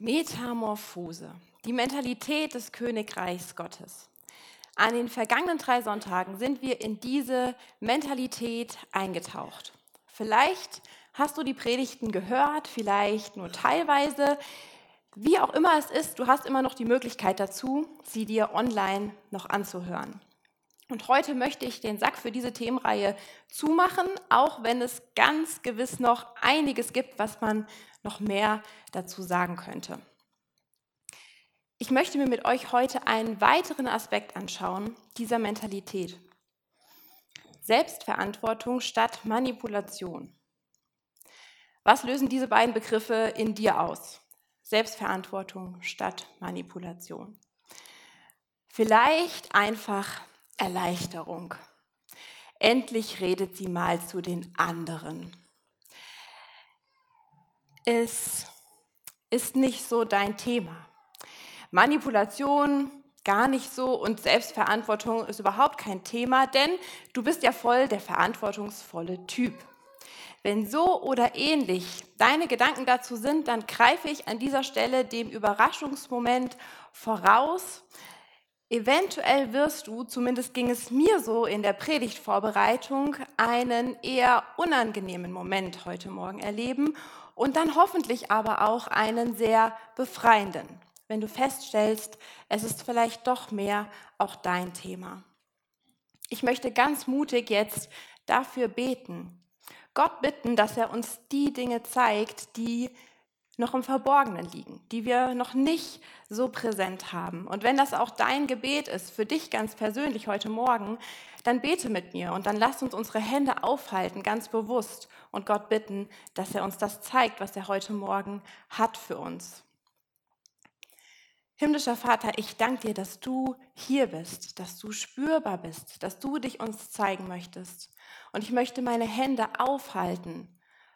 Metamorphose, die Mentalität des Königreichs Gottes. An den vergangenen drei Sonntagen sind wir in diese Mentalität eingetaucht. Vielleicht hast du die Predigten gehört, vielleicht nur teilweise. Wie auch immer es ist, du hast immer noch die Möglichkeit dazu, sie dir online noch anzuhören. Und heute möchte ich den Sack für diese Themenreihe zumachen, auch wenn es ganz gewiss noch einiges gibt, was man noch mehr dazu sagen könnte. Ich möchte mir mit euch heute einen weiteren Aspekt anschauen dieser Mentalität. Selbstverantwortung statt Manipulation. Was lösen diese beiden Begriffe in dir aus? Selbstverantwortung statt Manipulation. Vielleicht einfach Erleichterung. Endlich redet sie mal zu den anderen. Es ist nicht so dein Thema. Manipulation gar nicht so und Selbstverantwortung ist überhaupt kein Thema, denn du bist ja voll der verantwortungsvolle Typ. Wenn so oder ähnlich deine Gedanken dazu sind, dann greife ich an dieser Stelle dem Überraschungsmoment voraus. Eventuell wirst du, zumindest ging es mir so in der Predigtvorbereitung, einen eher unangenehmen Moment heute Morgen erleben und dann hoffentlich aber auch einen sehr befreienden wenn du feststellst, es ist vielleicht doch mehr auch dein Thema. Ich möchte ganz mutig jetzt dafür beten. Gott bitten, dass er uns die Dinge zeigt, die noch im Verborgenen liegen, die wir noch nicht so präsent haben. Und wenn das auch dein Gebet ist, für dich ganz persönlich heute Morgen, dann bete mit mir und dann lass uns unsere Hände aufhalten, ganz bewusst, und Gott bitten, dass er uns das zeigt, was er heute Morgen hat für uns. Himmlischer Vater, ich danke dir, dass du hier bist, dass du spürbar bist, dass du dich uns zeigen möchtest. Und ich möchte meine Hände aufhalten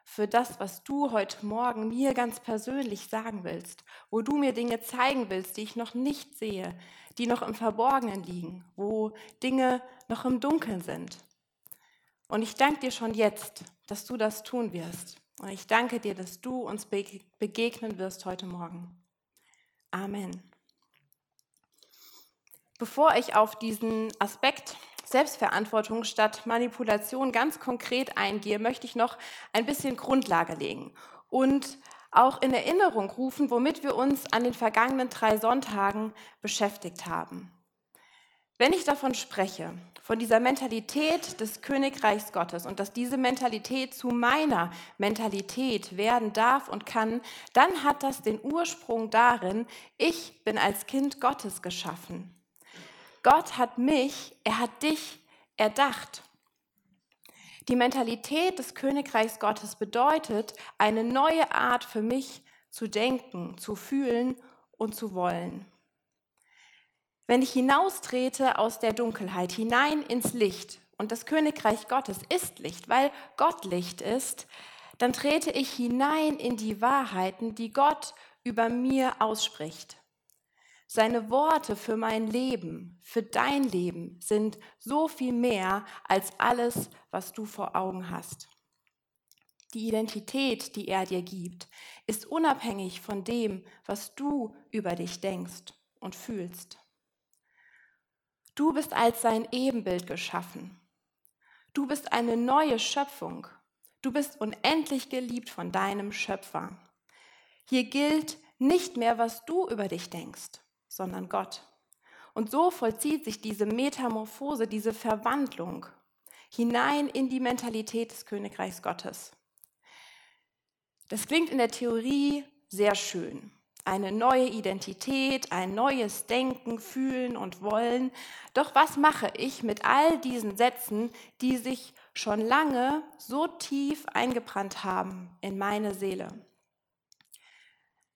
für das, was du heute Morgen mir ganz persönlich sagen willst, wo du mir Dinge zeigen willst, die ich noch nicht sehe, die noch im Verborgenen liegen, wo Dinge noch im Dunkeln sind. Und ich danke dir schon jetzt, dass du das tun wirst. Und ich danke dir, dass du uns begegnen wirst heute Morgen. Amen. Bevor ich auf diesen Aspekt Selbstverantwortung statt Manipulation ganz konkret eingehe, möchte ich noch ein bisschen Grundlage legen und auch in Erinnerung rufen, womit wir uns an den vergangenen drei Sonntagen beschäftigt haben. Wenn ich davon spreche, von dieser Mentalität des Königreichs Gottes und dass diese Mentalität zu meiner Mentalität werden darf und kann, dann hat das den Ursprung darin, ich bin als Kind Gottes geschaffen. Gott hat mich, er hat dich erdacht. Die Mentalität des Königreichs Gottes bedeutet, eine neue Art für mich zu denken, zu fühlen und zu wollen. Wenn ich hinaustrete aus der Dunkelheit hinein ins Licht, und das Königreich Gottes ist Licht, weil Gott Licht ist, dann trete ich hinein in die Wahrheiten, die Gott über mir ausspricht. Seine Worte für mein Leben, für dein Leben sind so viel mehr als alles, was du vor Augen hast. Die Identität, die er dir gibt, ist unabhängig von dem, was du über dich denkst und fühlst. Du bist als sein Ebenbild geschaffen. Du bist eine neue Schöpfung. Du bist unendlich geliebt von deinem Schöpfer. Hier gilt nicht mehr, was du über dich denkst, sondern Gott. Und so vollzieht sich diese Metamorphose, diese Verwandlung hinein in die Mentalität des Königreichs Gottes. Das klingt in der Theorie sehr schön. Eine neue Identität, ein neues Denken, Fühlen und Wollen. Doch was mache ich mit all diesen Sätzen, die sich schon lange so tief eingebrannt haben in meine Seele?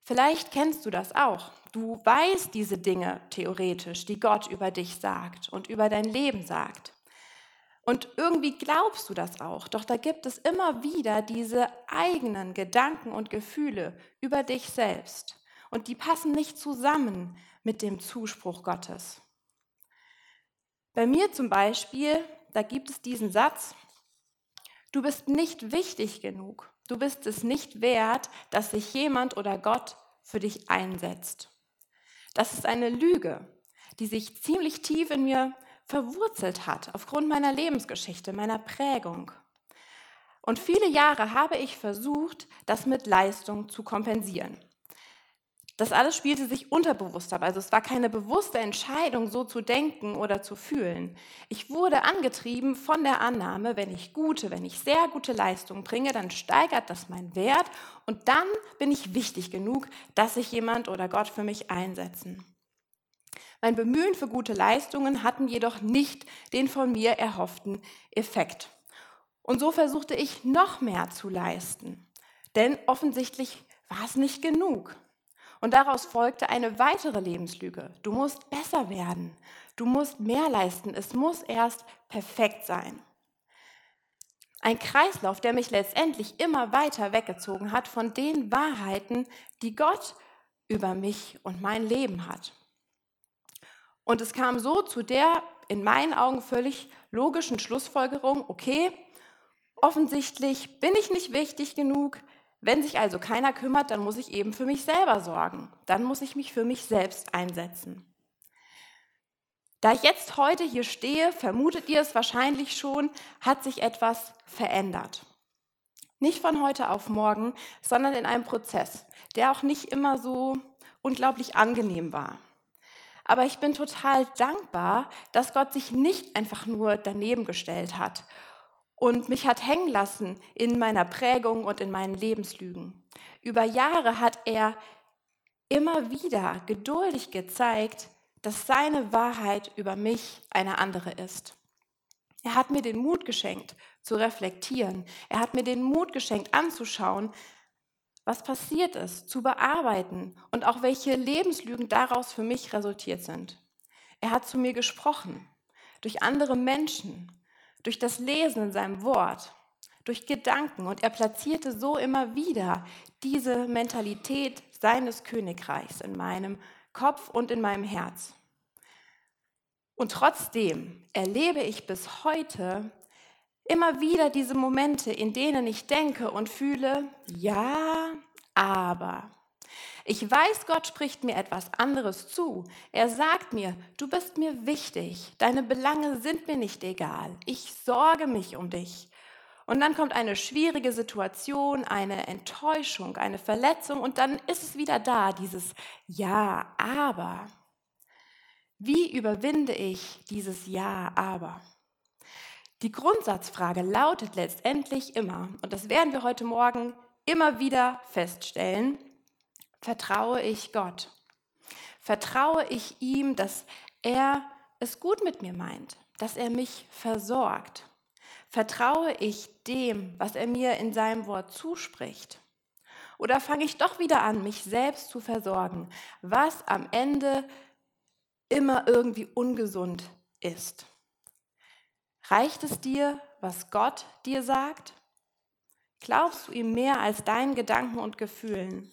Vielleicht kennst du das auch. Du weißt diese Dinge theoretisch, die Gott über dich sagt und über dein Leben sagt. Und irgendwie glaubst du das auch. Doch da gibt es immer wieder diese eigenen Gedanken und Gefühle über dich selbst. Und die passen nicht zusammen mit dem Zuspruch Gottes. Bei mir zum Beispiel, da gibt es diesen Satz, du bist nicht wichtig genug Du bist es nicht wert, dass sich jemand oder Gott für dich einsetzt. Das ist eine Lüge, die sich ziemlich tief in mir verwurzelt hat, aufgrund meiner Lebensgeschichte, meiner Prägung. Und viele Jahre habe ich versucht, das mit Leistung zu kompensieren. Das alles spielte sich unterbewusst ab. Also es war keine bewusste Entscheidung, so zu denken oder zu fühlen. Ich wurde angetrieben von der Annahme, wenn ich gute, wenn ich sehr gute Leistungen bringe, dann steigert das meinen Wert und dann bin ich wichtig genug, dass sich jemand oder Gott für mich einsetzen. Mein Bemühen für gute Leistungen hatten jedoch nicht den von mir erhofften Effekt. Und so versuchte ich noch mehr zu leisten. Denn offensichtlich war es nicht genug. Und daraus folgte eine weitere Lebenslüge. Du musst besser werden. Du musst mehr leisten. Es muss erst perfekt sein. Ein Kreislauf, der mich letztendlich immer weiter weggezogen hat von den Wahrheiten, die Gott über mich und mein Leben hat. Und es kam so zu der in meinen Augen völlig logischen Schlussfolgerung, okay, offensichtlich bin ich nicht wichtig genug, wenn sich also keiner kümmert, dann muss ich eben für mich selber sorgen. Dann muss ich mich für mich selbst einsetzen. Da ich jetzt heute hier stehe, vermutet ihr es wahrscheinlich schon, hat sich etwas verändert. Nicht von heute auf morgen, sondern in einem Prozess, der auch nicht immer so unglaublich angenehm war. Aber ich bin total dankbar, dass Gott sich nicht einfach nur daneben gestellt hat und mich hat hängen lassen in meiner Prägung und in meinen Lebenslügen. Über Jahre hat er immer wieder geduldig gezeigt, dass seine Wahrheit über mich eine andere ist. Er hat mir den Mut geschenkt, zu reflektieren. Er hat mir den Mut geschenkt, anzuschauen, was passiert ist, zu bearbeiten und auch welche Lebenslügen daraus für mich resultiert sind. Er hat zu mir gesprochen, durch andere Menschen, durch das Lesen in seinem Wort, durch Gedanken. Und er platzierte so immer wieder diese Mentalität seines Königreichs in meinem Kopf und in meinem Herz. Und trotzdem erlebe ich bis heute immer wieder diese Momente, in denen ich denke und fühle, ja, aber. Ich weiß, Gott spricht mir etwas anderes zu. Er sagt mir, du bist mir wichtig, deine Belange sind mir nicht egal, ich sorge mich um dich. Und dann kommt eine schwierige Situation, eine Enttäuschung, eine Verletzung und dann ist es wieder da, dieses Ja, aber. Wie überwinde ich dieses Ja, aber? Die Grundsatzfrage lautet letztendlich immer, und das werden wir heute Morgen immer wieder feststellen, vertraue ich Gott? Vertraue ich ihm, dass er es gut mit mir meint, dass er mich versorgt? Vertraue ich dem, was er mir in seinem Wort zuspricht? Oder fange ich doch wieder an, mich selbst zu versorgen, was am Ende immer irgendwie ungesund ist? Reicht es dir, was Gott dir sagt? Glaubst du ihm mehr als deinen Gedanken und Gefühlen?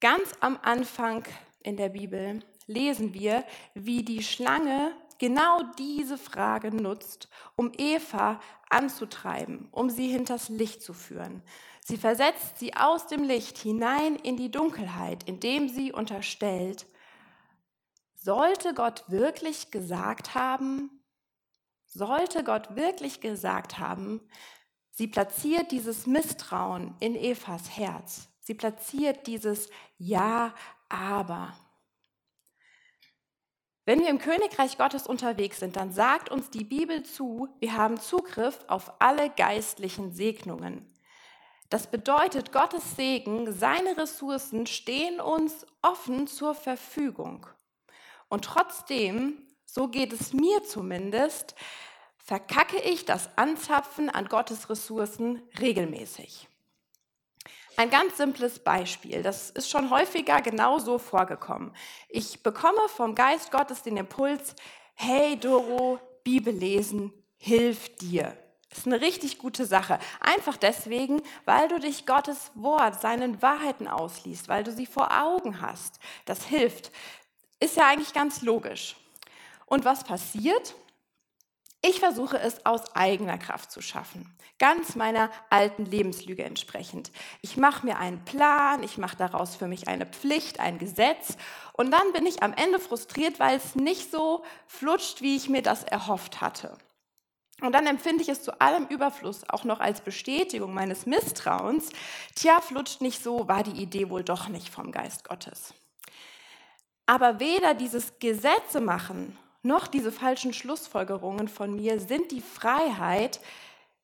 Ganz am Anfang in der Bibel lesen wir, wie die Schlange genau diese Frage nutzt, um Eva anzutreiben, um sie hinters Licht zu führen. Sie versetzt sie aus dem Licht hinein in die Dunkelheit, indem sie unterstellt, sollte Gott wirklich gesagt haben, sollte Gott wirklich gesagt haben, sie platziert dieses Misstrauen in Evas Herz. Sie platziert dieses Ja, aber. Wenn wir im Königreich Gottes unterwegs sind, dann sagt uns die Bibel zu, wir haben Zugriff auf alle geistlichen Segnungen. Das bedeutet, Gottes Segen, seine Ressourcen stehen uns offen zur Verfügung. Und trotzdem, so geht es mir zumindest, verkacke ich das Anzapfen an Gottes Ressourcen regelmäßig. Ein ganz simples Beispiel, das ist schon häufiger genau so vorgekommen. Ich bekomme vom Geist Gottes den Impuls, hey Doro, Bibel lesen hilft dir. Das ist eine richtig gute Sache. Einfach deswegen, weil du dich Gottes Wort, seinen Wahrheiten ausliest, weil du sie vor Augen hast. Das hilft. Ist ja eigentlich ganz logisch. Und was passiert? Ich versuche es aus eigener Kraft zu schaffen, ganz meiner alten Lebenslüge entsprechend. Ich mache mir einen Plan, ich mache daraus für mich eine Pflicht, ein Gesetz und dann bin ich am Ende frustriert, weil es nicht so flutscht, wie ich mir das erhofft hatte. Und dann empfinde ich es zu allem Überfluss auch noch als Bestätigung meines Misstrauens. Tja, flutscht nicht so, war die Idee wohl doch nicht vom Geist Gottes. Aber weder dieses Gesetze machen noch diese falschen Schlussfolgerungen von mir sind die Freiheit,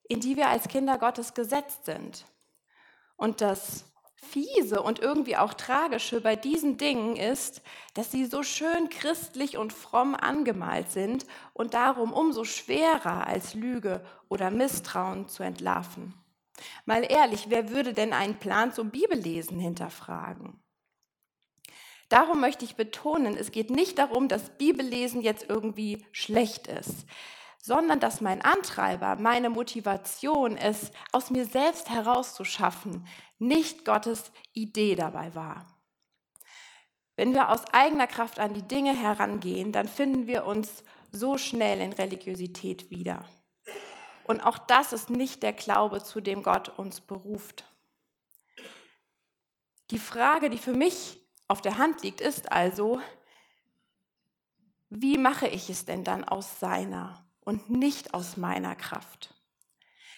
in die wir als Kinder Gottes gesetzt sind. Und das Fiese und irgendwie auch Tragische bei diesen Dingen ist, dass sie so schön christlich und fromm angemalt sind und darum umso schwerer als Lüge oder Misstrauen zu entlarven. Mal ehrlich, wer würde denn einen Plan zum Bibellesen hinterfragen? Darum möchte ich betonen, es geht nicht darum, dass Bibellesen jetzt irgendwie schlecht ist, sondern dass mein Antreiber, meine Motivation, es aus mir selbst herauszuschaffen, nicht Gottes Idee dabei war. Wenn wir aus eigener Kraft an die Dinge herangehen, dann finden wir uns so schnell in Religiosität wieder. Und auch das ist nicht der Glaube, zu dem Gott uns beruft. Die Frage, die für mich auf der Hand liegt, ist also, wie mache ich es denn dann aus seiner und nicht aus meiner Kraft?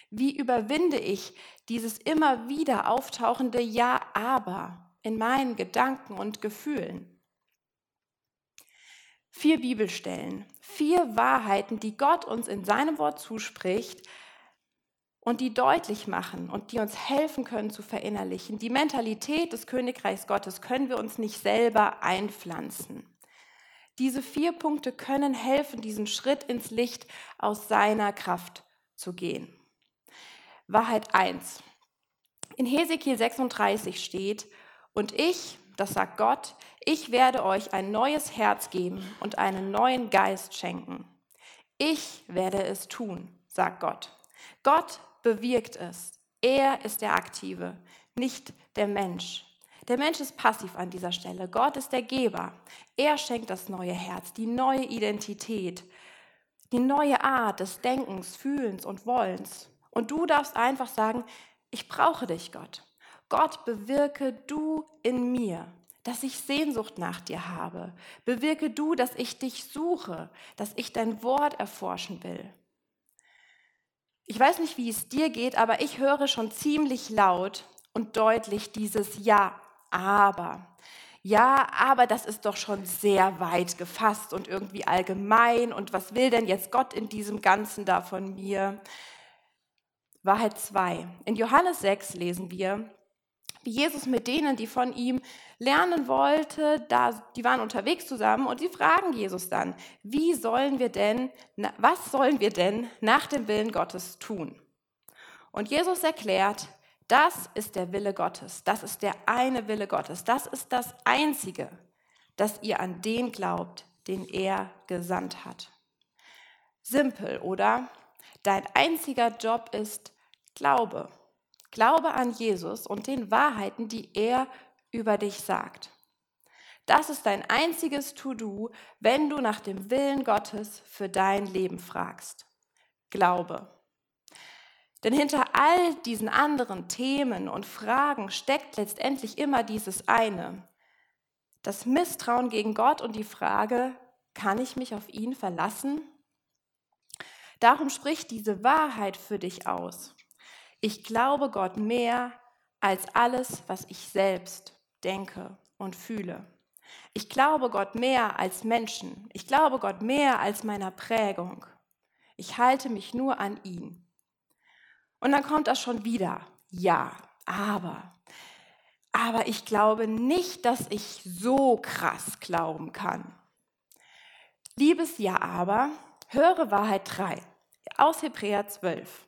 Wie überwinde ich dieses immer wieder auftauchende Ja, aber in meinen Gedanken und Gefühlen? Vier Bibelstellen, vier Wahrheiten, die Gott uns in seinem Wort zuspricht, und die deutlich machen und die uns helfen können zu verinnerlichen. Die Mentalität des Königreichs Gottes können wir uns nicht selber einpflanzen. Diese vier Punkte können helfen, diesen Schritt ins Licht aus seiner Kraft zu gehen. Wahrheit 1. In Hesekiel 36 steht, und ich, das sagt Gott, ich werde euch ein neues Herz geben und einen neuen Geist schenken. Ich werde es tun, sagt Gott. Gott bewirkt es. Er ist der Aktive, nicht der Mensch. Der Mensch ist passiv an dieser Stelle. Gott ist der Geber. Er schenkt das neue Herz, die neue Identität, die neue Art des Denkens, Fühlens und Wollens. Und du darfst einfach sagen, ich brauche dich, Gott. Gott, bewirke du in mir, dass ich Sehnsucht nach dir habe. Bewirke du, dass ich dich suche, dass ich dein Wort erforschen will. Ich weiß nicht, wie es dir geht, aber ich höre schon ziemlich laut und deutlich dieses Ja, aber. Ja, aber das ist doch schon sehr weit gefasst und irgendwie allgemein. Und was will denn jetzt Gott in diesem Ganzen da von mir? Wahrheit 2. In Johannes 6 lesen wir, wie Jesus mit denen, die von ihm lernen wollte, da, die waren unterwegs zusammen und sie fragen Jesus dann, wie sollen wir denn, was sollen wir denn nach dem Willen Gottes tun? Und Jesus erklärt, das ist der Wille Gottes, das ist der eine Wille Gottes, das ist das Einzige, dass ihr an den glaubt, den er gesandt hat. Simpel, oder? Dein einziger Job ist Glaube. Glaube an Jesus und den Wahrheiten, die er über dich sagt. Das ist dein einziges To-Do, wenn du nach dem Willen Gottes für dein Leben fragst. Glaube. Denn hinter all diesen anderen Themen und Fragen steckt letztendlich immer dieses eine. Das Misstrauen gegen Gott und die Frage, kann ich mich auf ihn verlassen? Darum spricht diese Wahrheit für dich aus. Ich glaube Gott mehr als alles, was ich selbst denke und fühle. Ich glaube Gott mehr als Menschen. Ich glaube Gott mehr als meiner Prägung. Ich halte mich nur an ihn. Und dann kommt das schon wieder. Ja, aber. Aber ich glaube nicht, dass ich so krass glauben kann. Liebes Ja, aber, höre Wahrheit 3 aus Hebräer 12.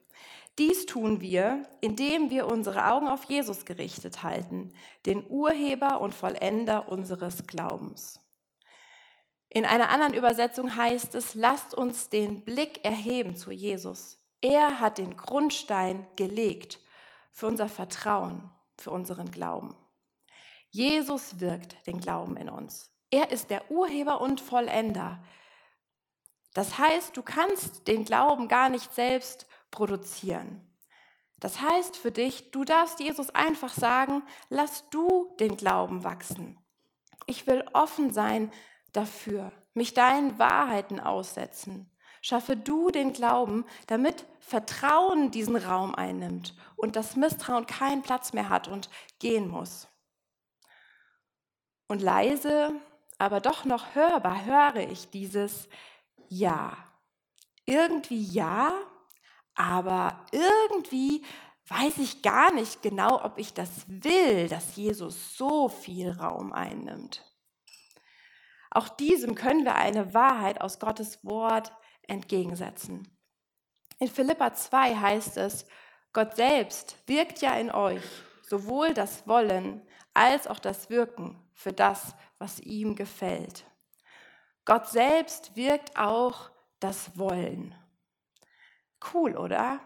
Dies tun wir, indem wir unsere Augen auf Jesus gerichtet halten, den Urheber und Vollender unseres Glaubens. In einer anderen Übersetzung heißt es, lasst uns den Blick erheben zu Jesus. Er hat den Grundstein gelegt für unser Vertrauen, für unseren Glauben. Jesus wirkt den Glauben in uns. Er ist der Urheber und Vollender Das heißt, du kannst den Glauben gar nicht selbst produzieren. Das heißt für dich, du darfst Jesus einfach sagen, lass du den Glauben wachsen. Ich will offen sein dafür, mich deinen Wahrheiten aussetzen. Schaffe du den Glauben, damit Vertrauen diesen Raum einnimmt und das Misstrauen keinen Platz mehr hat und gehen muss. Und leise, aber doch noch hörbar höre ich dieses Ja. Irgendwie ja, aber irgendwie weiß ich gar nicht genau, ob ich das will, dass Jesus so viel Raum einnimmt. Auch diesem können wir eine Wahrheit aus Gottes Wort entgegensetzen. In Philippa 2 heißt es, Gott selbst wirkt ja in euch sowohl das Wollen als auch das Wirken für das, was ihm gefällt. Gott selbst wirkt auch das Wollen. Cool, oder?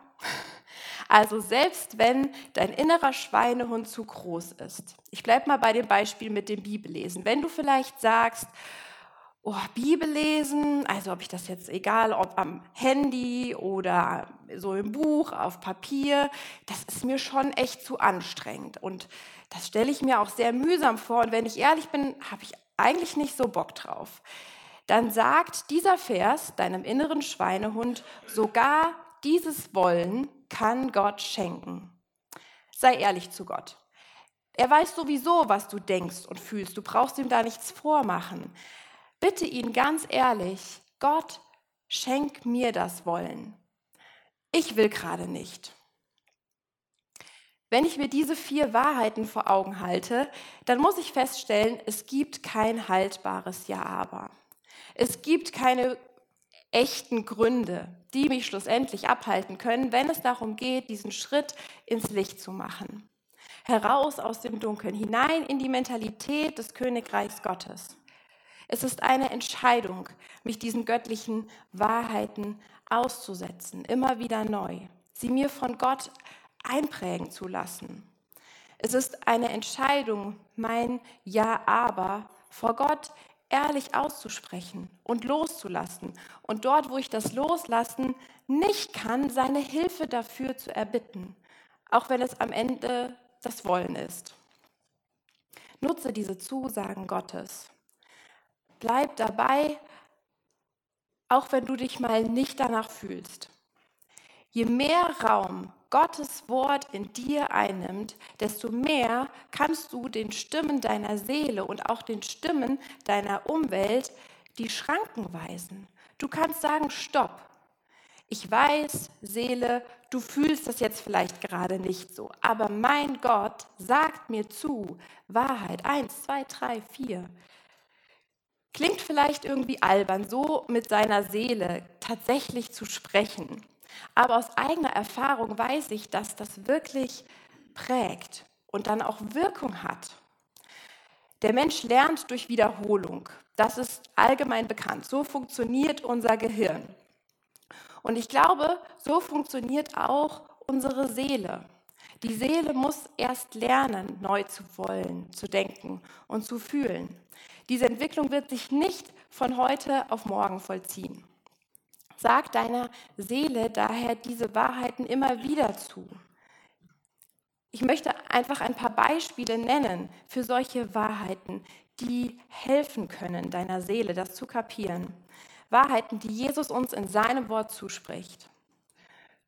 Also selbst wenn dein innerer Schweinehund zu groß ist. Ich bleibe mal bei dem Beispiel mit dem Bibellesen. Wenn du vielleicht sagst, oh, Bibel lesen, also ob ich das jetzt egal, ob am Handy oder so im Buch, auf Papier, das ist mir schon echt zu anstrengend. Und das stelle ich mir auch sehr mühsam vor. Und wenn ich ehrlich bin, habe ich eigentlich nicht so Bock drauf. Dann sagt dieser Vers deinem inneren Schweinehund, sogar dieses Wollen kann Gott schenken. Sei ehrlich zu Gott. Er weiß sowieso, was du denkst und fühlst. Du brauchst ihm da nichts vormachen. Bitte ihn ganz ehrlich, Gott, schenk mir das Wollen. Ich will gerade nicht. Wenn ich mir diese vier Wahrheiten vor Augen halte, dann muss ich feststellen, es gibt kein haltbares Ja-Aber. Es gibt keine echten Gründe, die mich schlussendlich abhalten können, wenn es darum geht, diesen Schritt ins Licht zu machen. Heraus aus dem Dunkeln, hinein in die Mentalität des Königreichs Gottes. Es ist eine Entscheidung, mich diesen göttlichen Wahrheiten auszusetzen, immer wieder neu, sie mir von Gott einprägen zu lassen. Es ist eine Entscheidung, mein Ja, aber vor Gott ehrlich auszusprechen und loszulassen. Und dort, wo ich das Loslassen nicht kann, seine Hilfe dafür zu erbitten, auch wenn es am Ende das Wollen ist. Nutze diese Zusagen Gottes. Bleib dabei, auch wenn du dich mal nicht danach fühlst. Je mehr Raum Gottes Wort in dir einnimmt, desto mehr kannst du den Stimmen deiner Seele und auch den Stimmen deiner Umwelt die Schranken weisen. Du kannst sagen, stopp. Ich weiß, Seele, du fühlst das jetzt vielleicht gerade nicht so, aber mein Gott sagt mir zu, Wahrheit, eins, zwei, drei, vier. Klingt vielleicht irgendwie albern, so mit seiner Seele tatsächlich zu sprechen. Aber aus eigener Erfahrung weiß ich, dass das wirklich prägt und dann auch Wirkung hat. Der Mensch lernt durch Wiederholung. Das ist allgemein bekannt. So funktioniert unser Gehirn. Und ich glaube, so funktioniert auch unsere Seele. Die Seele muss erst lernen, neu zu wollen, zu denken und zu fühlen. Diese Entwicklung wird sich nicht von heute auf morgen vollziehen. Sag deiner Seele daher diese Wahrheiten immer wieder zu. Ich möchte einfach ein paar Beispiele nennen für solche Wahrheiten, die helfen können, deiner Seele das zu kapieren. Wahrheiten, die Jesus uns in seinem Wort zuspricht.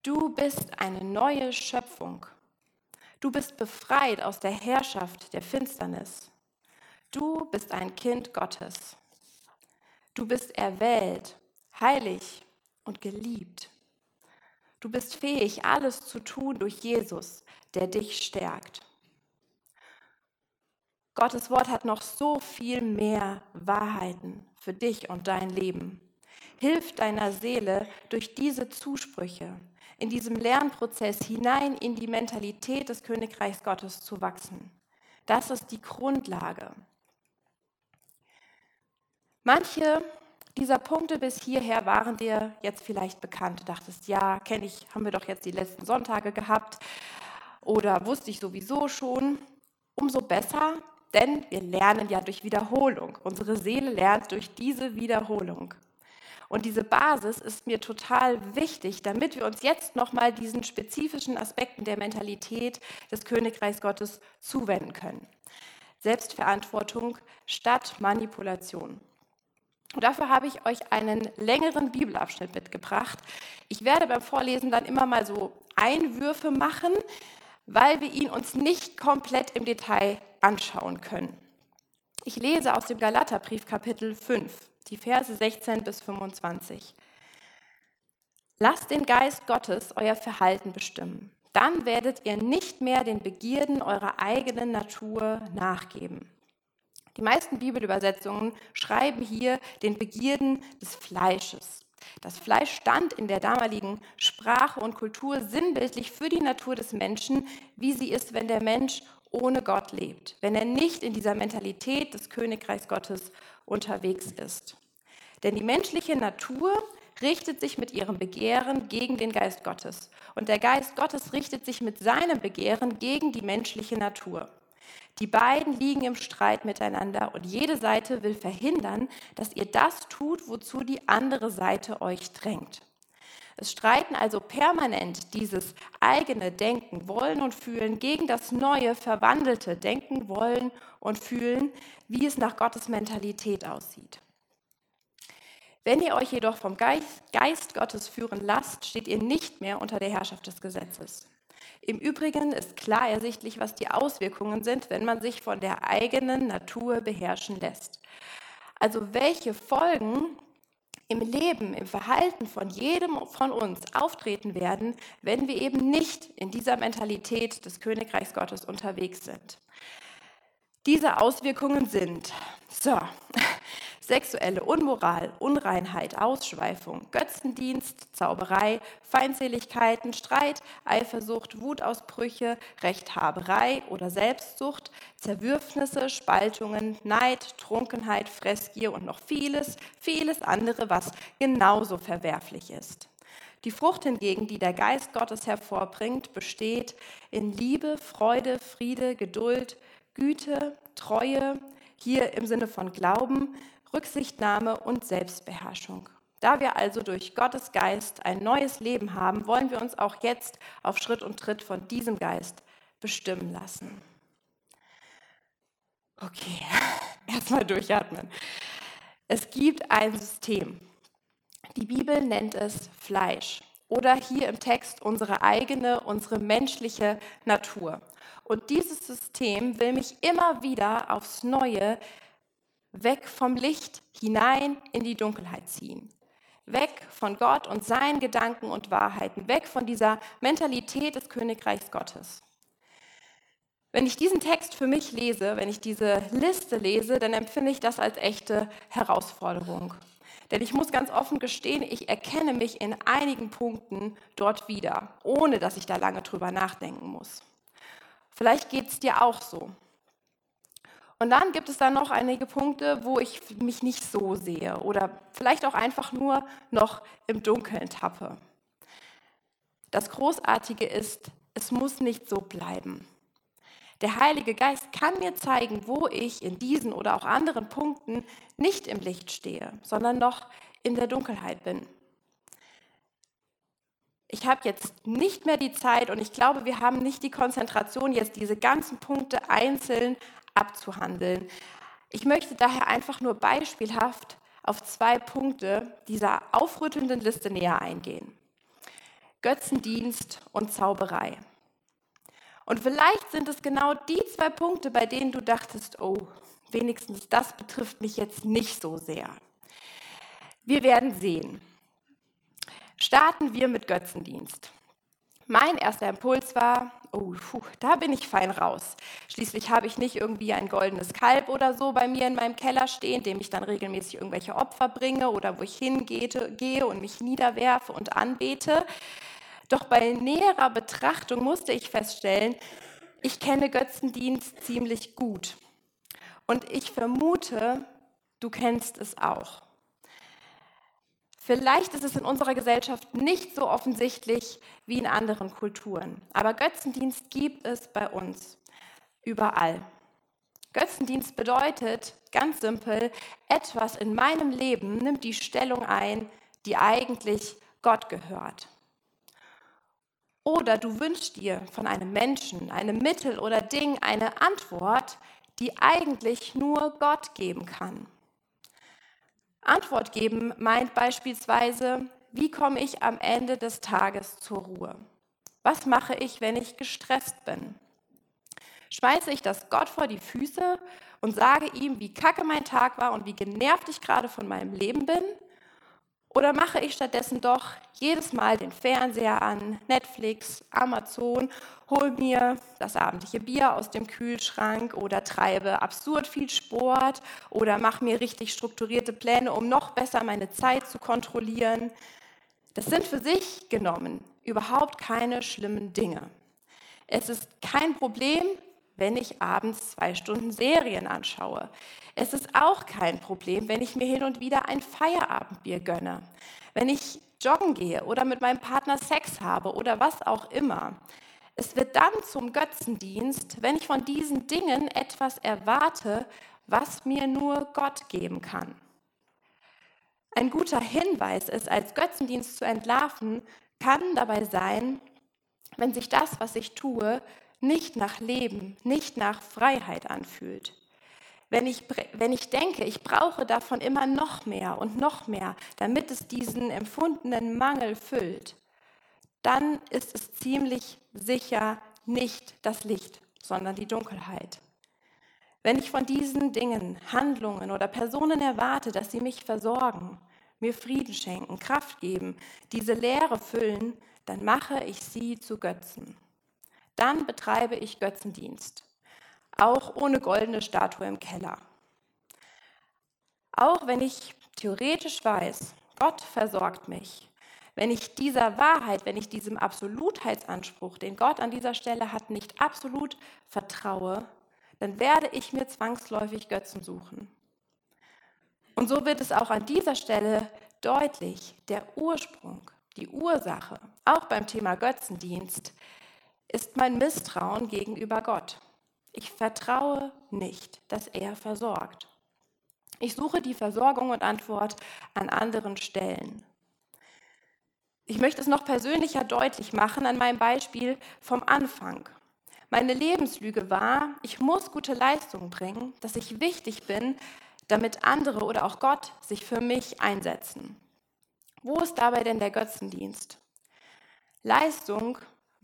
Du bist eine neue Schöpfung. Du bist befreit aus der Herrschaft der Finsternis. Du bist ein Kind Gottes. Du bist erwählt, heilig und geliebt. Du bist fähig, alles zu tun durch Jesus, der dich stärkt. Gottes Wort hat noch so viel mehr Wahrheiten für dich und dein Leben. Hilf deiner Seele durch diese Zusprüche, in diesem Lernprozess hinein in die Mentalität des Königreichs Gottes zu wachsen. Das ist die Grundlage. Manche dieser Punkte bis hierher waren dir jetzt vielleicht bekannt. Du dachtest, ja, kenne ich, haben wir doch jetzt die letzten Sonntage gehabt oder wusste ich sowieso schon. Umso besser, denn wir lernen ja durch Wiederholung. Unsere Seele lernt durch diese Wiederholung. Und diese Basis ist mir total wichtig, damit wir uns jetzt nochmal diesen spezifischen Aspekten der Mentalität des Königreichs Gottes zuwenden können. Selbstverantwortung statt Manipulation. Und dafür habe ich euch einen längeren Bibelabschnitt mitgebracht. Ich werde beim Vorlesen dann immer mal so Einwürfe machen, weil wir ihn uns nicht komplett im Detail anschauen können. Ich lese aus dem Galaterbrief Kapitel 5, die Verse 16 bis 25. Lasst den Geist Gottes euer Verhalten bestimmen. Dann werdet ihr nicht mehr den Begierden eurer eigenen Natur nachgeben. Die meisten Bibelübersetzungen schreiben hier den Begierden des Fleisches. Das Fleisch stand in der damaligen Sprache und Kultur sinnbildlich für die Natur des Menschen, wie sie ist, wenn der Mensch ohne Gott lebt, wenn er nicht in dieser Mentalität des Königreichs Gottes unterwegs ist. Denn die menschliche Natur richtet sich mit ihrem Begehren gegen den Geist Gottes und der Geist Gottes richtet sich mit seinem Begehren gegen die menschliche Natur. Die beiden liegen im Streit miteinander und jede Seite will verhindern, dass ihr das tut, wozu die andere Seite euch drängt. Es streiten also permanent dieses eigene Denken, Wollen und Fühlen gegen das neue, verwandelte Denken, Wollen und Fühlen, wie es nach Gottes Mentalität aussieht. Wenn ihr euch jedoch vom Geist, Geist Gottes führen lasst, steht ihr nicht mehr unter der Herrschaft des Gesetzes. Im Übrigen ist klar ersichtlich, was die Auswirkungen sind, wenn man sich von der eigenen Natur beherrschen lässt. Also welche Folgen im Leben, im Verhalten von jedem von uns auftreten werden, wenn wir eben nicht in dieser Mentalität des Königreichs Gottes unterwegs sind. Diese Auswirkungen sind, so, Sexuelle Unmoral, Unreinheit, Ausschweifung, Götzendienst, Zauberei, Feindseligkeiten, Streit, Eifersucht, Wutausbrüche, Rechthaberei oder Selbstsucht, Zerwürfnisse, Spaltungen, Neid, Trunkenheit, Fressgier und noch vieles, vieles andere, was genauso verwerflich ist. Die Frucht hingegen, die der Geist Gottes hervorbringt, besteht in Liebe, Freude, Friede, Geduld, Güte, Treue, hier im Sinne von Glauben, Rücksichtnahme und Selbstbeherrschung. Da wir also durch Gottes Geist ein neues Leben haben, wollen wir uns auch jetzt auf Schritt und Tritt von diesem Geist bestimmen lassen. Okay, erstmal durchatmen. Es gibt ein System. Die Bibel nennt es Fleisch oder hier im Text unsere eigene, unsere menschliche Natur. Und dieses System will mich immer wieder aufs Neue weg vom Licht hinein in die Dunkelheit ziehen. Weg von Gott und seinen Gedanken und Wahrheiten, weg von dieser Mentalität des Königreichs Gottes. Wenn ich diesen Text für mich lese, wenn ich diese Liste lese, dann empfinde ich das als echte Herausforderung. Denn ich muss ganz offen gestehen, ich erkenne mich in einigen Punkten dort wieder, ohne dass ich da lange drüber nachdenken muss. Vielleicht geht es dir auch so. Und dann gibt es dann noch einige Punkte, wo ich mich nicht so sehe oder vielleicht auch einfach nur noch im Dunkeln tappe. Das Großartige ist, es muss nicht so bleiben. Der Heilige Geist kann mir zeigen, wo ich in diesen oder auch anderen Punkten nicht im Licht stehe, sondern noch in der Dunkelheit bin. Ich habe jetzt nicht mehr die Zeit und ich glaube, wir haben nicht die Konzentration, jetzt diese ganzen Punkte einzeln abzuhandeln. Ich möchte daher einfach nur beispielhaft auf zwei Punkte dieser aufrüttelnden Liste näher eingehen. Götzendienst und Zauberei. Und vielleicht sind es genau die zwei Punkte, bei denen du dachtest, oh, wenigstens das betrifft mich jetzt nicht so sehr. Wir werden sehen. Starten wir mit Götzendienst. Mein erster Impuls war, oh, puh, da bin ich fein raus. Schließlich habe ich nicht irgendwie ein goldenes Kalb oder so bei mir in meinem Keller stehen, dem ich dann regelmäßig irgendwelche Opfer bringe oder wo ich hingehe und mich niederwerfe und anbete. Doch bei näherer Betrachtung musste ich feststellen, ich kenne Götzendienst ziemlich gut. Und ich vermute, du kennst es auch. Vielleicht ist es in unserer Gesellschaft nicht so offensichtlich wie in anderen Kulturen, aber Götzendienst gibt es bei uns überall. Götzendienst bedeutet ganz simpel, etwas in meinem Leben nimmt die Stellung ein, die eigentlich Gott gehört. Oder du wünschst dir von einem Menschen, einem Mittel oder Ding eine Antwort, die eigentlich nur Gott geben kann. Antwort geben meint beispielsweise, wie komme ich am Ende des Tages zur Ruhe? Was mache ich, wenn ich gestresst bin? Schmeiße ich das Gott vor die Füße und sage ihm, wie kacke mein Tag war und wie genervt ich gerade von meinem Leben bin? Oder mache ich stattdessen doch jedes Mal den Fernseher an, Netflix, Amazon, hole mir das abendliche Bier aus dem Kühlschrank oder treibe absurd viel Sport oder mache mir richtig strukturierte Pläne, um noch besser meine Zeit zu kontrollieren. Das sind für sich genommen überhaupt keine schlimmen Dinge. Es ist kein Problem, wenn ich abends zwei Stunden Serien anschaue. Es ist auch kein Problem, wenn ich mir hin und wieder ein Feierabendbier gönne, wenn ich joggen gehe oder mit meinem Partner Sex habe oder was auch immer. Es wird dann zum Götzendienst, wenn ich von diesen Dingen etwas erwarte, was mir nur Gott geben kann. Ein guter Hinweis, es als Götzendienst zu entlarven, kann dabei sein, wenn sich das, was ich tue, nicht nach Leben, nicht nach Freiheit anfühlt. Wenn ich, wenn ich denke, ich brauche davon immer noch mehr und noch mehr, damit es diesen empfundenen Mangel füllt, dann ist es ziemlich sicher nicht das Licht, sondern die Dunkelheit. Wenn ich von diesen Dingen, Handlungen oder Personen erwarte, dass sie mich versorgen, mir Frieden schenken, Kraft geben, diese Leere füllen, dann mache ich sie zu Götzen dann betreibe ich Götzendienst, auch ohne goldene Statue im Keller. Auch wenn ich theoretisch weiß, Gott versorgt mich, wenn ich dieser Wahrheit, wenn ich diesem Absolutheitsanspruch, den Gott an dieser Stelle hat, nicht absolut vertraue, dann werde ich mir zwangsläufig Götzen suchen. Und so wird es auch an dieser Stelle deutlich, der Ursprung, die Ursache, auch beim Thema Götzendienst, ist mein Misstrauen gegenüber Gott. Ich vertraue nicht, dass er versorgt. Ich suche die Versorgung und Antwort an anderen Stellen. Ich möchte es noch persönlicher deutlich machen an meinem Beispiel vom Anfang. Meine Lebenslüge war, ich muss gute Leistungen bringen, dass ich wichtig bin, damit andere oder auch Gott sich für mich einsetzen. Wo ist dabei denn der Götzendienst? Leistung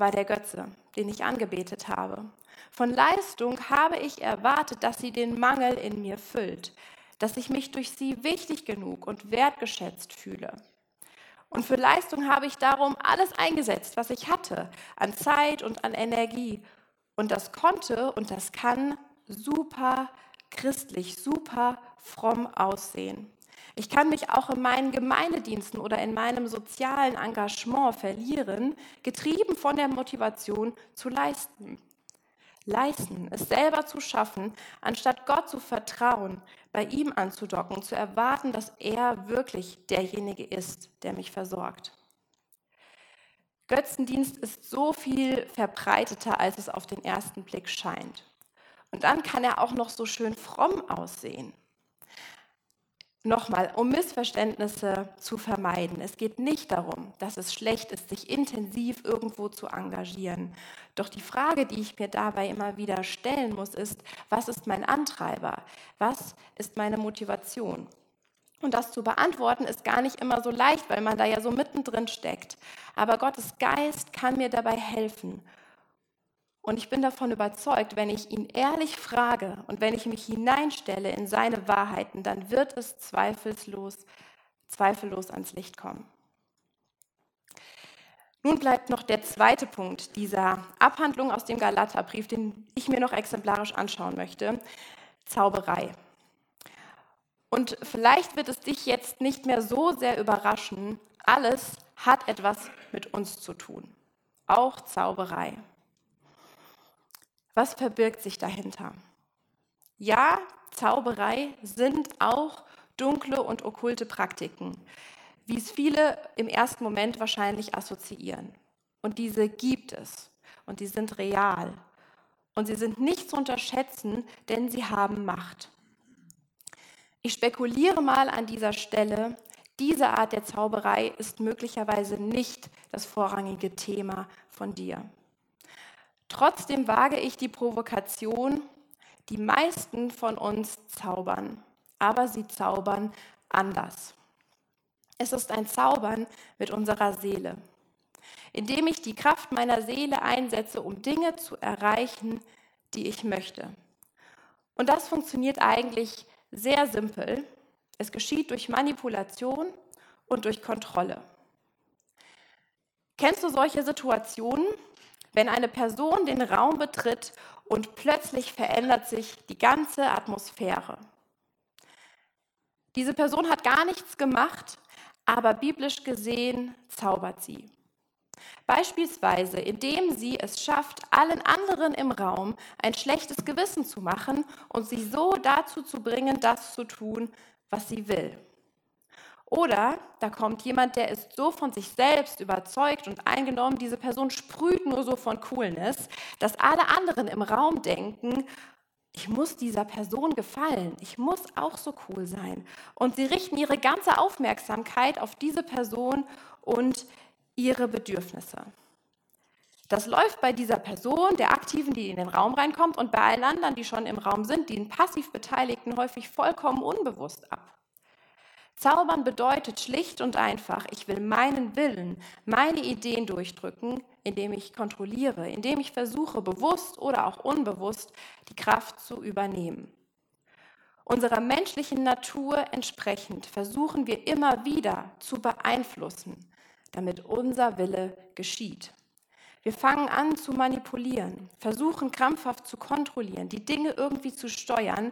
war der Götze, den ich angebetet habe. Von Leistung habe ich erwartet, dass sie den Mangel in mir füllt, dass ich mich durch sie wichtig genug und wertgeschätzt fühle. Und für Leistung habe ich darum alles eingesetzt, was ich hatte, an Zeit und an Energie. Und das konnte und das kann super christlich, super fromm aussehen. Ich kann mich auch in meinen Gemeindediensten oder in meinem sozialen Engagement verlieren, getrieben von der Motivation zu leisten. Leisten, es selber zu schaffen, anstatt Gott zu vertrauen, bei ihm anzudocken, zu erwarten, dass er wirklich derjenige ist, der mich versorgt. Götzendienst ist so viel verbreiteter, als es auf den ersten Blick scheint. Und dann kann er auch noch so schön fromm aussehen. Nochmal, um Missverständnisse zu vermeiden. Es geht nicht darum, dass es schlecht ist, sich intensiv irgendwo zu engagieren. Doch die Frage, die ich mir dabei immer wieder stellen muss, ist, was ist mein Antreiber? Was ist meine Motivation? Und das zu beantworten ist gar nicht immer so leicht, weil man da ja so mittendrin steckt. Aber Gottes Geist kann mir dabei helfen. Und ich bin davon überzeugt, wenn ich ihn ehrlich frage und wenn ich mich hineinstelle in seine Wahrheiten, dann wird es zweifellos, zweifellos ans Licht kommen. Nun bleibt noch der zweite Punkt dieser Abhandlung aus dem Galaterbrief, den ich mir noch exemplarisch anschauen möchte, Zauberei. Und vielleicht wird es dich jetzt nicht mehr so sehr überraschen, alles hat etwas mit uns zu tun, auch Zauberei. Was verbirgt sich dahinter? Ja, Zauberei sind auch dunkle und okkulte Praktiken, wie es viele im ersten Moment wahrscheinlich assoziieren. Und diese gibt es und die sind real. Und sie sind nicht zu unterschätzen, denn sie haben Macht. Ich spekuliere mal an dieser Stelle, diese Art der Zauberei ist möglicherweise nicht das vorrangige Thema von dir. Trotzdem wage ich die Provokation, die meisten von uns zaubern, aber sie zaubern anders. Es ist ein Zaubern mit unserer Seele, indem ich die Kraft meiner Seele einsetze, um Dinge zu erreichen, die ich möchte. Und das funktioniert eigentlich sehr simpel. Es geschieht durch Manipulation und durch Kontrolle. Kennst du solche Situationen, wenn eine Person den Raum betritt und plötzlich verändert sich die ganze Atmosphäre? Diese Person hat gar nichts gemacht, aber biblisch gesehen zaubert sie. Beispielsweise, indem sie es schafft, allen anderen im Raum ein schlechtes Gewissen zu machen und sie so dazu zu bringen, das zu tun, was sie will. Oder da kommt jemand, der ist so von sich selbst überzeugt und eingenommen, diese Person sprüht nur so von Coolness, dass alle anderen im Raum denken, ich muss dieser Person gefallen, ich muss auch so cool sein. Und sie richten ihre ganze Aufmerksamkeit auf diese Person und ihre Bedürfnisse. Das läuft bei dieser Person, der Aktiven, die in den Raum reinkommt, und bei allen anderen, die schon im Raum sind, den passiv Beteiligten, häufig vollkommen unbewusst ab. Zaubern bedeutet schlicht und einfach, ich will meinen Willen, meine Ideen durchdrücken, indem ich kontrolliere, indem ich versuche, bewusst oder auch unbewusst die Kraft zu übernehmen. Unserer menschlichen Natur entsprechend versuchen wir immer wieder zu beeinflussen, damit unser Wille geschieht. Wir fangen an zu manipulieren, versuchen krampfhaft zu kontrollieren, die Dinge irgendwie zu steuern,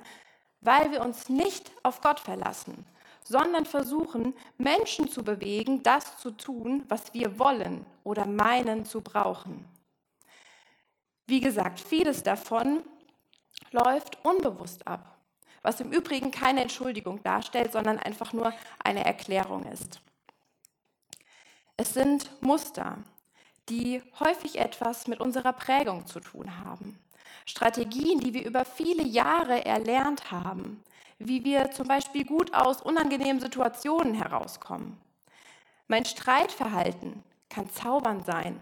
weil wir uns nicht auf Gott verlassen, sondern versuchen, Menschen zu bewegen, das zu tun, was wir wollen oder meinen zu brauchen. Wie gesagt, vieles davon läuft unbewusst ab, was im Übrigen keine Entschuldigung darstellt, sondern einfach nur eine Erklärung ist. Es sind Muster, die häufig etwas mit unserer Prägung zu tun haben. Strategien, die wir über viele Jahre erlernt haben, wie wir zum Beispiel gut aus unangenehmen Situationen herauskommen. Mein Streitverhalten kann zaubern sein.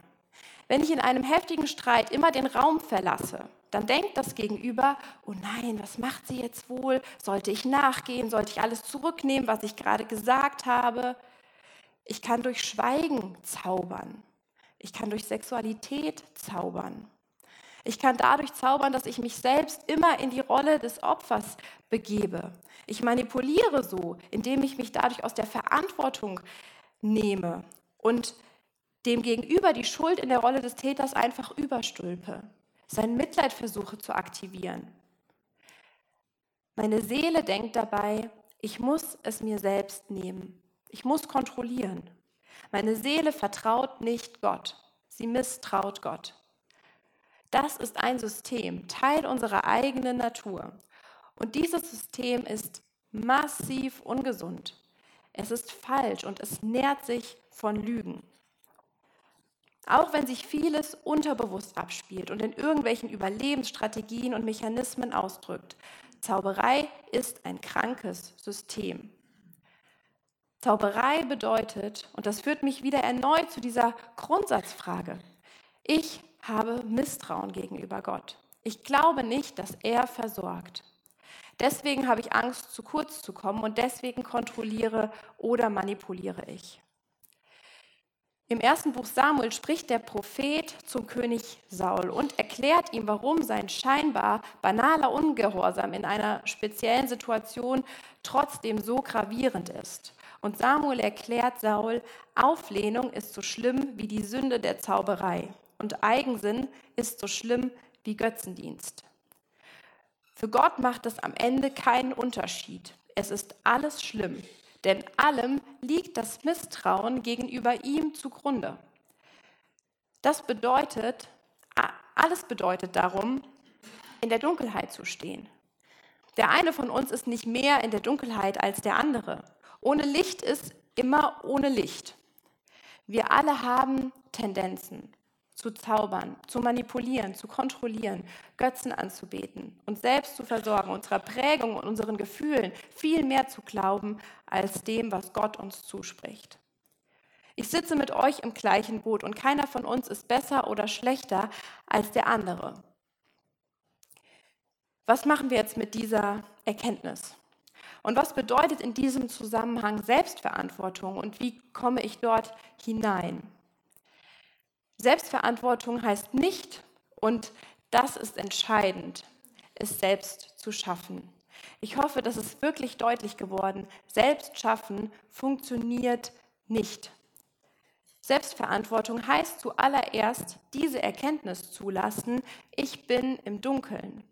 Wenn ich in einem heftigen Streit immer den Raum verlasse, dann denkt das Gegenüber, oh nein, was macht sie jetzt wohl? Sollte ich nachgehen? Sollte ich alles zurücknehmen, was ich gerade gesagt habe? Ich kann durch Schweigen zaubern. Ich kann durch Sexualität zaubern. Ich kann dadurch zaubern, dass ich mich selbst immer in die Rolle des Opfers begebe. Ich manipuliere so, indem ich mich dadurch aus der Verantwortung nehme und dem Gegenüber die Schuld in der Rolle des Täters einfach überstülpe, sein Mitleid versuche zu aktivieren. Meine Seele denkt dabei, ich muss es mir selbst nehmen. Ich muss kontrollieren. Meine Seele vertraut nicht Gott. Sie misstraut Gott. Das ist ein System, Teil unserer eigenen Natur. Und dieses System ist massiv ungesund. Es ist falsch und es nährt sich von Lügen. Auch wenn sich vieles unterbewusst abspielt und in irgendwelchen Überlebensstrategien und Mechanismen ausdrückt, Zauberei ist ein krankes System. Zauberei bedeutet, und das führt mich wieder erneut zu dieser Grundsatzfrage, ich habe Misstrauen gegenüber Gott. Ich glaube nicht, dass er versorgt. Deswegen habe ich Angst, zu kurz zu kommen und deswegen kontrolliere oder manipuliere ich. Im ersten Buch Samuel spricht der Prophet zum König Saul und erklärt ihm, warum sein scheinbar banaler Ungehorsam in einer speziellen Situation trotzdem so gravierend ist. Und Samuel erklärt Saul, Auflehnung ist so schlimm wie die Sünde der Zauberei und Eigensinn ist so schlimm wie Götzendienst. Für Gott macht es am Ende keinen Unterschied. Es ist alles schlimm, denn allem liegt das Misstrauen gegenüber ihm zugrunde. Das bedeutet, alles bedeutet darum, in der Dunkelheit zu stehen. Der eine von uns ist nicht mehr in der Dunkelheit als der andere. Ohne Licht ist immer ohne Licht. Wir alle haben Tendenzen zu zaubern, zu manipulieren, zu kontrollieren, Götzen anzubeten, uns selbst zu versorgen, unserer Prägung und unseren Gefühlen viel mehr zu glauben als dem, was Gott uns zuspricht. Ich sitze mit euch im gleichen Boot und keiner von uns ist besser oder schlechter als der andere. Was machen wir jetzt mit dieser Erkenntnis? Und was bedeutet in diesem Zusammenhang Selbstverantwortung und wie komme ich dort hinein? Selbstverantwortung heißt nicht, und das ist entscheidend, es selbst zu schaffen. Ich hoffe, das ist wirklich deutlich geworden. Selbst schaffen funktioniert nicht. Selbstverantwortung heißt zuallererst diese Erkenntnis zulassen, ich bin im Dunkeln.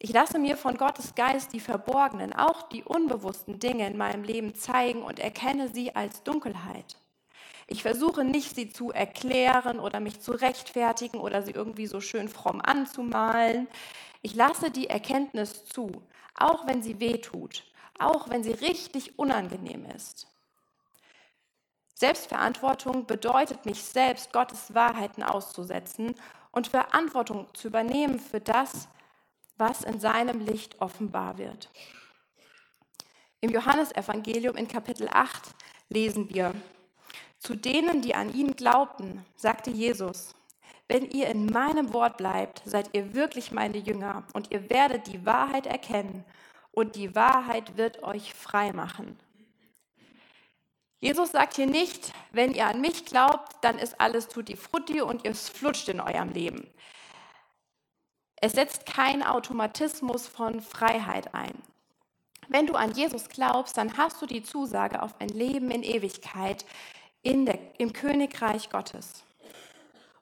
Ich lasse mir von Gottes Geist die verborgenen, auch die unbewussten Dinge in meinem Leben zeigen und erkenne sie als Dunkelheit. Ich versuche nicht, sie zu erklären oder mich zu rechtfertigen oder sie irgendwie so schön fromm anzumalen. Ich lasse die Erkenntnis zu, auch wenn sie weh tut, auch wenn sie richtig unangenehm ist. Selbstverantwortung bedeutet, mich selbst Gottes Wahrheiten auszusetzen und Verantwortung zu übernehmen für das, was in seinem Licht offenbar wird. Im Johannesevangelium in Kapitel 8 lesen wir, zu denen, die an ihn glaubten, sagte Jesus, wenn ihr in meinem Wort bleibt, seid ihr wirklich meine Jünger und ihr werdet die Wahrheit erkennen und die Wahrheit wird euch frei machen. Jesus sagt hier nicht, wenn ihr an mich glaubt, dann ist alles tutti frutti und ihr flutscht in eurem Leben. Es setzt kein Automatismus von Freiheit ein. Wenn du an Jesus glaubst, dann hast du die Zusage auf ein Leben in Ewigkeit in der, im Königreich Gottes.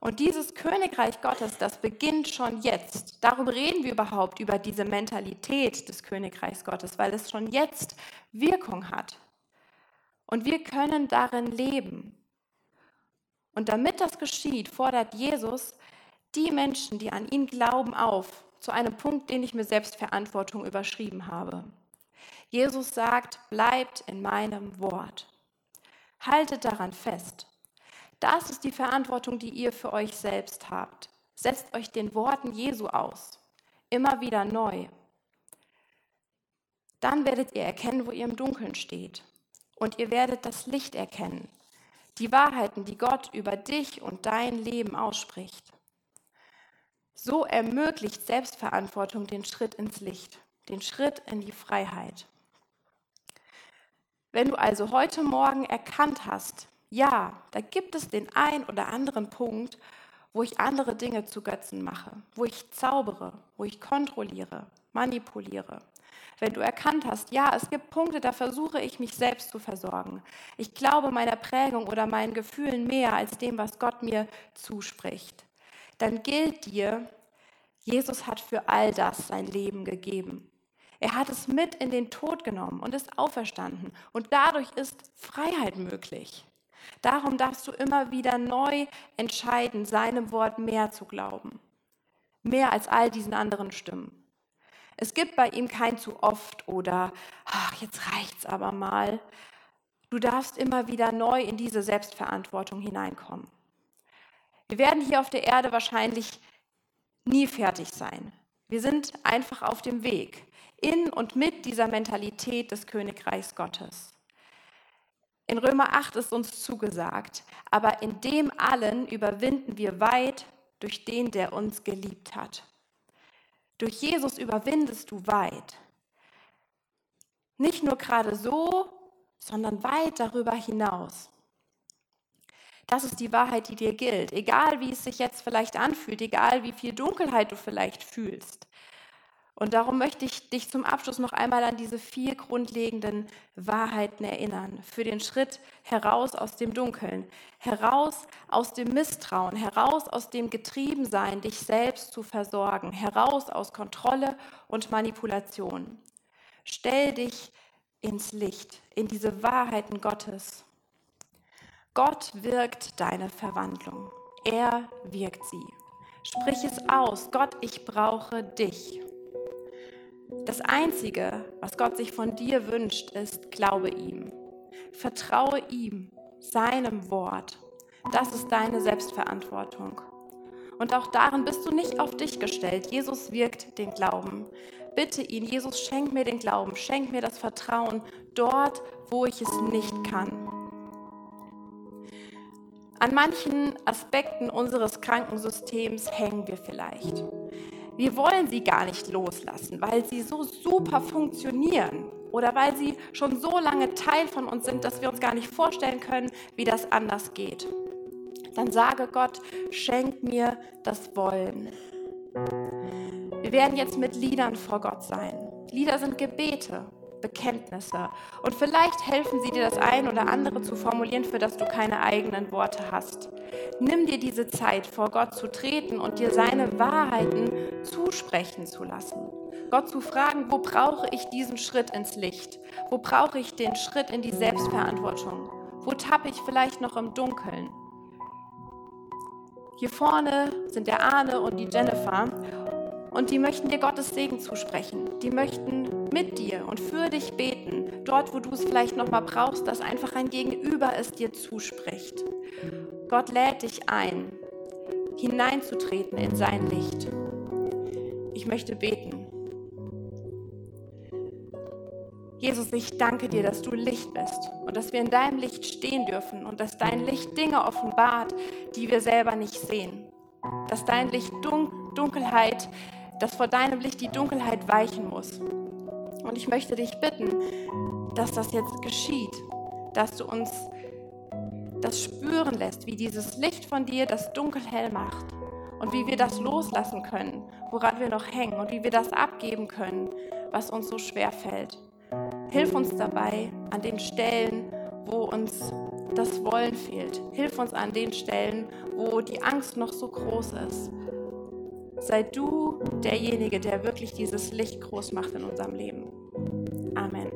Und dieses Königreich Gottes, das beginnt schon jetzt. Darum reden wir überhaupt über diese Mentalität des Königreichs Gottes, weil es schon jetzt Wirkung hat. Und wir können darin leben. Und damit das geschieht, fordert Jesus die Menschen, die an ihn glauben, auf, zu einem Punkt, den ich mir Selbstverantwortung überschrieben habe. Jesus sagt, bleibt in meinem Wort. Haltet daran fest. Das ist die Verantwortung, die ihr für euch selbst habt. Setzt euch den Worten Jesu aus. Immer wieder neu. Dann werdet ihr erkennen, wo ihr im Dunkeln steht. Und ihr werdet das Licht erkennen. Die Wahrheiten, die Gott über dich und dein Leben ausspricht. So ermöglicht Selbstverantwortung den Schritt ins Licht, den Schritt in die Freiheit. Wenn du also heute Morgen erkannt hast, ja, da gibt es den ein oder anderen Punkt, wo ich andere Dinge zu Götzen mache, wo ich zaubere, wo ich kontrolliere, manipuliere. Wenn du erkannt hast, ja, es gibt Punkte, da versuche ich mich selbst zu versorgen. Ich glaube meiner Prägung oder meinen Gefühlen mehr als dem, was Gott mir zuspricht dann gilt dir, Jesus hat für all das sein Leben gegeben. Er hat es mit in den Tod genommen und ist auferstanden. Und dadurch ist Freiheit möglich. Darum darfst du immer wieder neu entscheiden, seinem Wort mehr zu glauben. Mehr als all diesen anderen Stimmen. Es gibt bei ihm kein zu oft oder, ach, jetzt reicht's aber mal. Du darfst immer wieder neu in diese Selbstverantwortung hineinkommen. Wir werden hier auf der Erde wahrscheinlich nie fertig sein. Wir sind einfach auf dem Weg in und mit dieser Mentalität des Königreichs Gottes. In Römer 8 ist uns zugesagt, aber in dem allen überwinden wir weit durch den, der uns geliebt hat. Durch Jesus überwindest du weit. Nicht nur gerade so, sondern weit darüber hinaus. Das ist die Wahrheit, die dir gilt. Egal, wie es sich jetzt vielleicht anfühlt, egal, wie viel Dunkelheit du vielleicht fühlst. Und darum möchte ich dich zum Abschluss noch einmal an diese vier grundlegenden Wahrheiten erinnern. Für den Schritt heraus aus dem Dunkeln, heraus aus dem Misstrauen, heraus aus dem Getriebensein, dich selbst zu versorgen, heraus aus Kontrolle und Manipulation. Stell dich ins Licht, in diese Wahrheiten Gottes Gott wirkt deine Verwandlung. Er wirkt sie. Sprich es aus. Gott, ich brauche dich. Das Einzige, was Gott sich von dir wünscht, ist, glaube ihm. Vertraue ihm, seinem Wort. Das ist deine Selbstverantwortung. Und auch darin bist du nicht auf dich gestellt. Jesus wirkt den Glauben. Bitte ihn, Jesus, schenk mir den Glauben, schenk mir das Vertrauen dort, wo ich es nicht kann. An manchen Aspekten unseres Krankensystems hängen wir vielleicht. Wir wollen sie gar nicht loslassen, weil sie so super funktionieren oder weil sie schon so lange Teil von uns sind, dass wir uns gar nicht vorstellen können, wie das anders geht. Dann sage Gott, schenk mir das Wollen. Wir werden jetzt mit Liedern vor Gott sein. Lieder sind Gebete, Bekenntnisse. Und vielleicht helfen sie dir, das ein oder andere zu formulieren, für das du keine eigenen Worte hast. Nimm dir diese Zeit, vor Gott zu treten und dir seine Wahrheiten zusprechen zu lassen. Gott zu fragen, wo brauche ich diesen Schritt ins Licht? Wo brauche ich den Schritt in die Selbstverantwortung? Wo tappe ich vielleicht noch im Dunkeln? Hier vorne sind der Arne und die Jennifer und die möchten dir Gottes Segen zusprechen. Die möchten mit dir und für dich beten, dort wo du es vielleicht noch mal brauchst, dass einfach ein Gegenüber es dir zuspricht. Gott lädt dich ein, hineinzutreten in sein Licht. Ich möchte beten. Jesus, ich danke dir, dass du Licht bist und dass wir in deinem Licht stehen dürfen und dass dein Licht Dinge offenbart, die wir selber nicht sehen. Dass dein Licht Dun Dunkelheit, dass vor deinem Licht die Dunkelheit weichen muss. Und ich möchte dich bitten, dass das jetzt geschieht, dass du uns das spüren lässt, wie dieses Licht von dir das Dunkel hell macht und wie wir das loslassen können, woran wir noch hängen und wie wir das abgeben können, was uns so schwer fällt. Hilf uns dabei an den Stellen, wo uns das Wollen fehlt. Hilf uns an den Stellen, wo die Angst noch so groß ist. Sei du derjenige, der wirklich dieses Licht groß macht in unserem Leben. Amen.